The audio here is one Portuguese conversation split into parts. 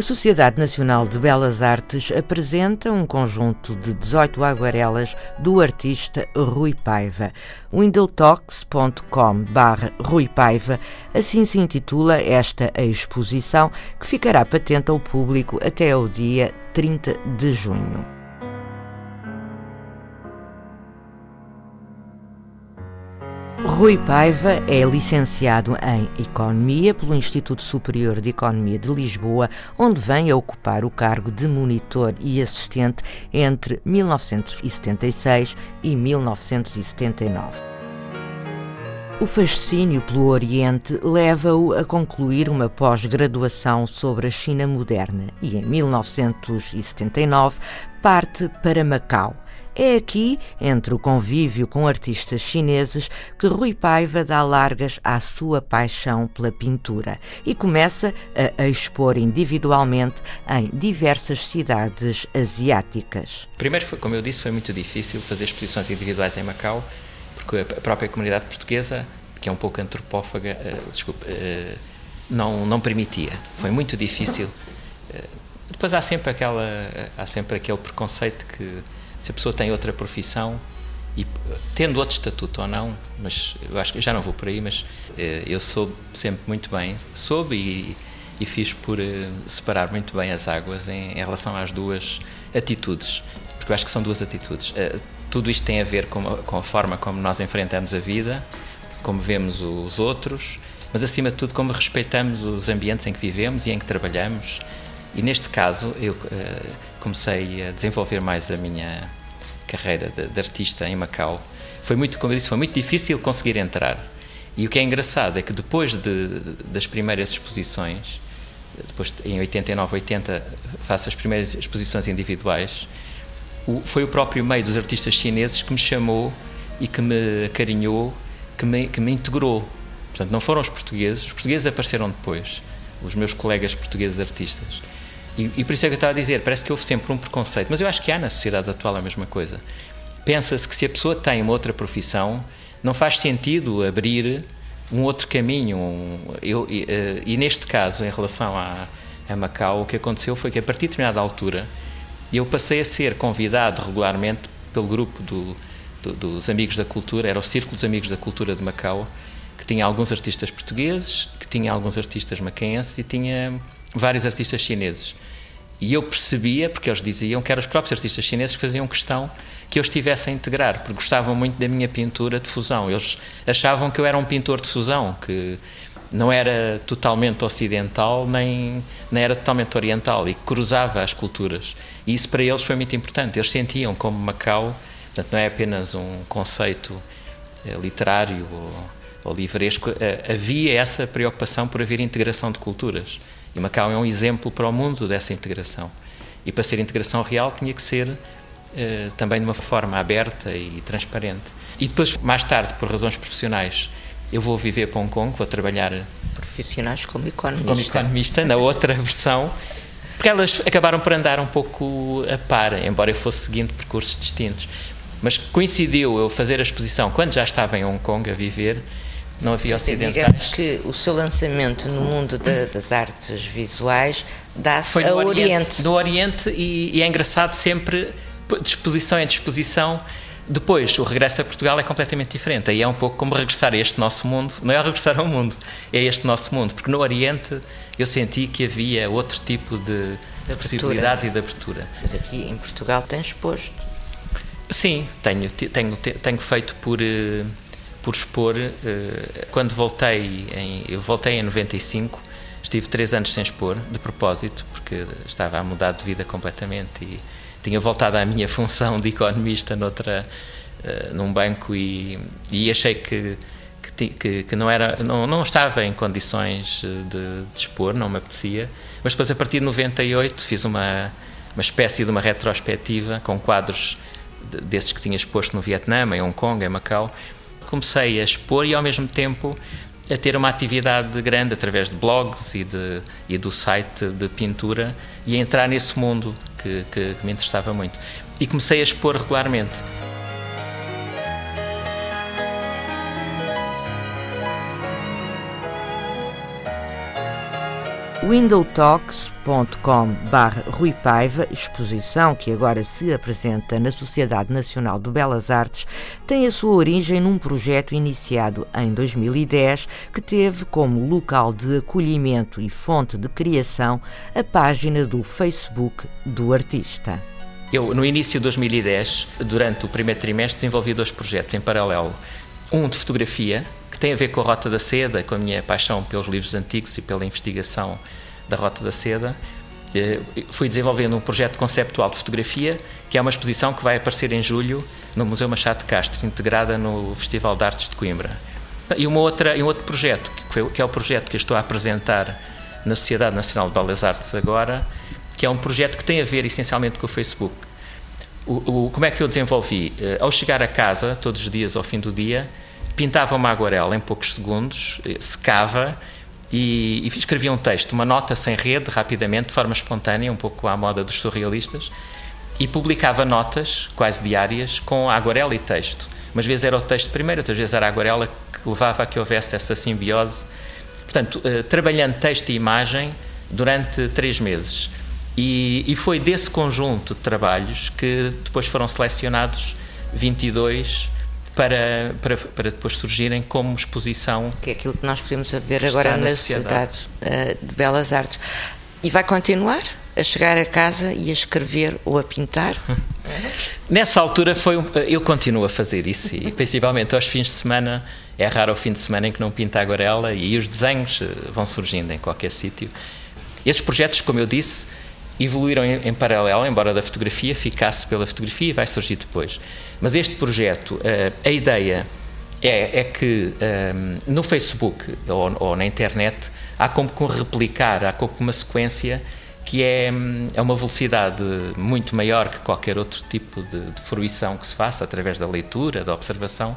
A Sociedade Nacional de Belas Artes apresenta um conjunto de 18 aguarelas do artista Rui Paiva. windowtalks.com barra Rui Paiva, assim se intitula esta exposição que ficará patente ao público até ao dia 30 de junho. Rui Paiva é licenciado em Economia pelo Instituto Superior de Economia de Lisboa, onde vem a ocupar o cargo de monitor e assistente entre 1976 e 1979. O fascínio pelo Oriente leva-o a concluir uma pós-graduação sobre a China moderna e, em 1979, parte para Macau é aqui, entre o convívio com artistas chineses, que Rui Paiva dá largas à sua paixão pela pintura e começa a expor individualmente em diversas cidades asiáticas. Primeiro, foi, como eu disse, foi muito difícil fazer exposições individuais em Macau, porque a própria comunidade portuguesa, que é um pouco antropófaga, uh, desculpe, uh, não, não permitia. Foi muito difícil. Uh, depois há sempre, aquela, há sempre aquele preconceito que se a pessoa tem outra profissão e tendo outro estatuto ou não, mas eu acho que já não vou por aí, mas eh, eu soube sempre muito bem, soube e, e fiz por eh, separar muito bem as águas em, em, relação às duas atitudes, porque eu acho que são duas atitudes. Eh, tudo isto tem a ver com a, com a forma como nós enfrentamos a vida, como vemos os outros, mas acima de tudo como respeitamos os ambientes em que vivemos e em que trabalhamos e neste caso eu comecei a desenvolver mais a minha carreira de, de, artista em Macau. Foi muito, como eu disse, foi muito difícil conseguir entrar. E o que é engraçado é que depois de, das primeiras exposições, depois em 89, 80, faço as primeiras exposições individuais, o, foi o próprio meio dos artistas chineses que me chamou e que me acarinhou, que me, que me integrou. Portanto, não foram os portugueses, os portugueses apareceram depois, os meus colegas portugueses artistas. E, e, por isso é que eu estava a dizer, parece que houve sempre um preconceito, mas eu acho que há na sociedade atual a mesma coisa. Pensa-se que se a pessoa tem uma outra profissão, não faz sentido abrir um outro caminho. Um, eu, e, eh, e, neste caso, em relação a, a Macau, o que aconteceu foi que a partir de determinada altura eu passei a ser convidado regularmente pelo grupo do, do, dos Amigos da Cultura, era o Círculo dos Amigos da Cultura de Macau, que tinha alguns artistas portugueses, que tinha alguns artistas macaenses e tinha vários artistas chineses. E eu percebia, porque eles diziam que eram os próprios artistas chineses que faziam questão que eu estivesse a integrar, porque gostavam muito da minha pintura de fusão. Eles achavam que eu era um pintor de fusão, que não era totalmente ocidental, nem, nem era totalmente oriental, e que cruzava as culturas. E isso para eles foi muito importante. Eles sentiam como Macau, portanto, não é apenas um conceito é, literário ou, ou livresco, eh, havia essa preocupação por haver integração de culturas. E Macau é um exemplo para o mundo dessa integração. E para ser integração real tinha que ser eh, também de uma forma aberta e transparente. E depois, mais tarde, por razões profissionais, eu vou viver para Hong Kong, vou trabalhar. Profissionais como economista. Como economista, na outra versão, porque elas acabaram por andar um pouco a par, embora eu fosse seguindo percursos distintos. Mas coincidiu eu fazer a exposição quando já estava em Hong Kong a viver não havia ocidentais. Digamos que o seu lançamento no mundo de, das artes visuais dá-se ao Oriente. Oriente. Do Oriente e, e, é engraçado sempre, de exposição em disposição, depois o regresso a Portugal é completamente diferente. Aí é um pouco como regressar a este nosso mundo, não é regressar ao mundo, é este nosso mundo, porque no Oriente eu senti que havia outro tipo de, de possibilidades e de abertura. Mas aqui em Portugal tem exposto. Sim, tenho, tenho, tenho feito por eh, por expor. Eh, quando voltei, em, eu voltei em 95, estive três anos sem expor, de propósito, porque estava a mudar de vida completamente e tinha voltado à minha função de economista noutra, uh, num banco e, e achei que, que, que, não, era, não, não estava em condições de, de expor, não me apetecia. Mas depois, a partir de 98, fiz uma, uma espécie de uma retrospectiva com quadros desses que tinha exposto no Vietnã, em Hong Kong, em Macau. Comecei a expor e, ao mesmo tempo, a ter uma atividade grande através de blogs e, de, e do site de pintura e a entrar nesse mundo que, que, que me interessava muito. E comecei a expor regularmente. windowtalks.com barra Rui Paiva, exposição que agora se apresenta na Sociedade Nacional de Belas Artes, tem a sua origem num projeto iniciado em 2010 que teve como local de acolhimento e fonte de criação a página do Facebook do artista. Eu, no início de 2010, durante o primeiro trimestre, desenvolvi dois projetos em paralelo. Um de fotografia, tem a ver com a Rota da Seda, com a minha paixão pelos livros antigos e pela investigação da Rota da Seda. Eh, fui desenvolvendo um projeto conceptual de fotografia, que é uma exposição que vai aparecer em julho no Museu Machado de Castro, integrada no Festival de Artes de Coimbra. E uma outra, um outro projeto, que, é o projeto que eu estou a apresentar na Sociedade Nacional de Belas Artes agora, que é um projeto que tem a ver essencialmente com o Facebook. O, o, como é que eu desenvolvi? Eh, ao chegar a casa, todos os dias ao fim do dia, pintava uma aguarela em poucos segundos, eh, secava e, e escrevia um texto, uma nota sem rede, rapidamente, de forma espontânea, um pouco à moda dos surrealistas, e publicava notas, quase diárias, com aguarela e texto. Umas vezes era o texto primeiro, outras vezes era a aguarela que levava a que houvesse essa simbiose. Portanto, eh, trabalhando texto e imagem durante três meses. E, e, foi desse conjunto de trabalhos que depois foram selecionados 22 para, para, para depois surgirem como exposição. Que é aquilo que nós podemos ver agora na, Sociedade, Sociedade eh, de Belas Artes. E vai continuar a chegar a casa e a escrever ou a pintar? Nessa altura foi um, eu continuo a fazer isso e principalmente aos fins de semana é raro o fim de semana em que não pinta aguarela e os desenhos eh, vão surgindo em qualquer sítio. Esses projetos, como eu disse, evoluíram em, em, paralelo, embora da fotografia ficasse pela fotografia e vai surgir depois. Mas este projeto, uh, a ideia é, é que um, eh, no Facebook ou, ou, na internet há como replicar, há como uma sequência que é, é uma velocidade muito maior que qualquer outro tipo de, de fruição que se faça através da leitura, da observação,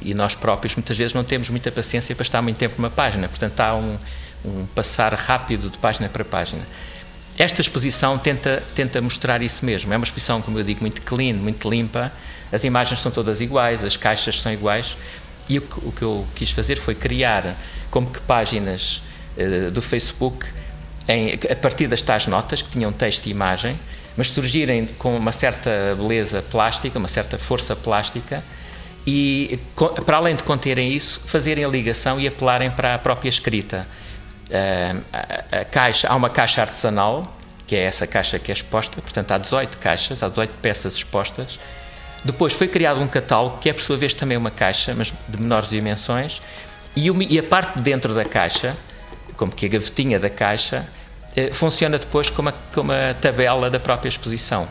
e nós próprios muitas vezes não temos muita paciência para estar muito tempo numa página, portanto há um, um passar rápido de página para página. Esta exposição tenta, tenta mostrar isso mesmo. É uma exposição, como eu digo, muito clean, muito limpa. As imagens são todas iguais, as caixas são iguais. E o que, o que eu quis fazer foi criar como que páginas uh, do Facebook em, a partir das tais notas, que tinham texto e imagem, mas surgirem com uma certa beleza plástica, uma certa força plástica, e para além de conterem isso, fazerem a ligação e apelarem para a própria escrita a, a, caixa, há uma caixa artesanal, que é essa caixa que é exposta, portanto há 18 caixas, há 18 peças expostas. Depois foi criado um catálogo, que é por sua vez também uma caixa, mas de menores dimensões, e, e a parte de dentro da caixa, como que a gavetinha da caixa, eh, funciona depois como a, como a tabela da própria exposição.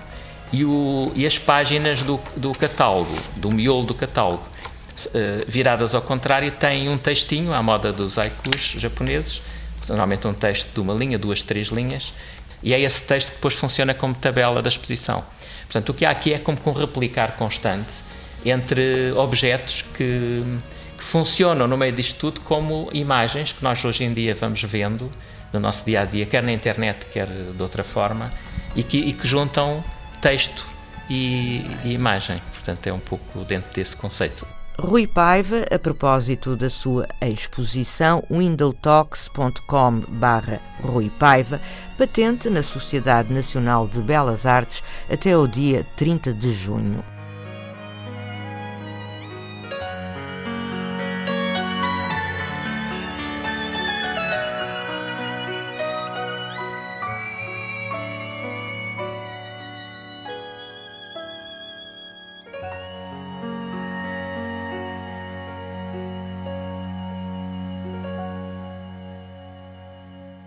E, o, e as páginas do, do catálogo, do miolo do catálogo, eh, viradas ao contrário, têm um textinho à moda dos haikus japoneses, normalmente um texto de uma linha, duas, três linhas, e é esse texto que depois funciona como tabela da exposição. Portanto, o que há aqui é como um replicar constante entre objetos que, que funcionam no meio disto tudo como imagens que nós hoje em dia vamos vendo no nosso dia a dia, quer na internet, quer de outra forma, e que, e que juntam texto e, e imagem. Portanto, é um pouco dentro desse conceito. Rui Paiva, a propósito da sua exposição windowtalks.com barra Rui Paiva, patente na Sociedade Nacional de Belas Artes até o dia 30 de junho.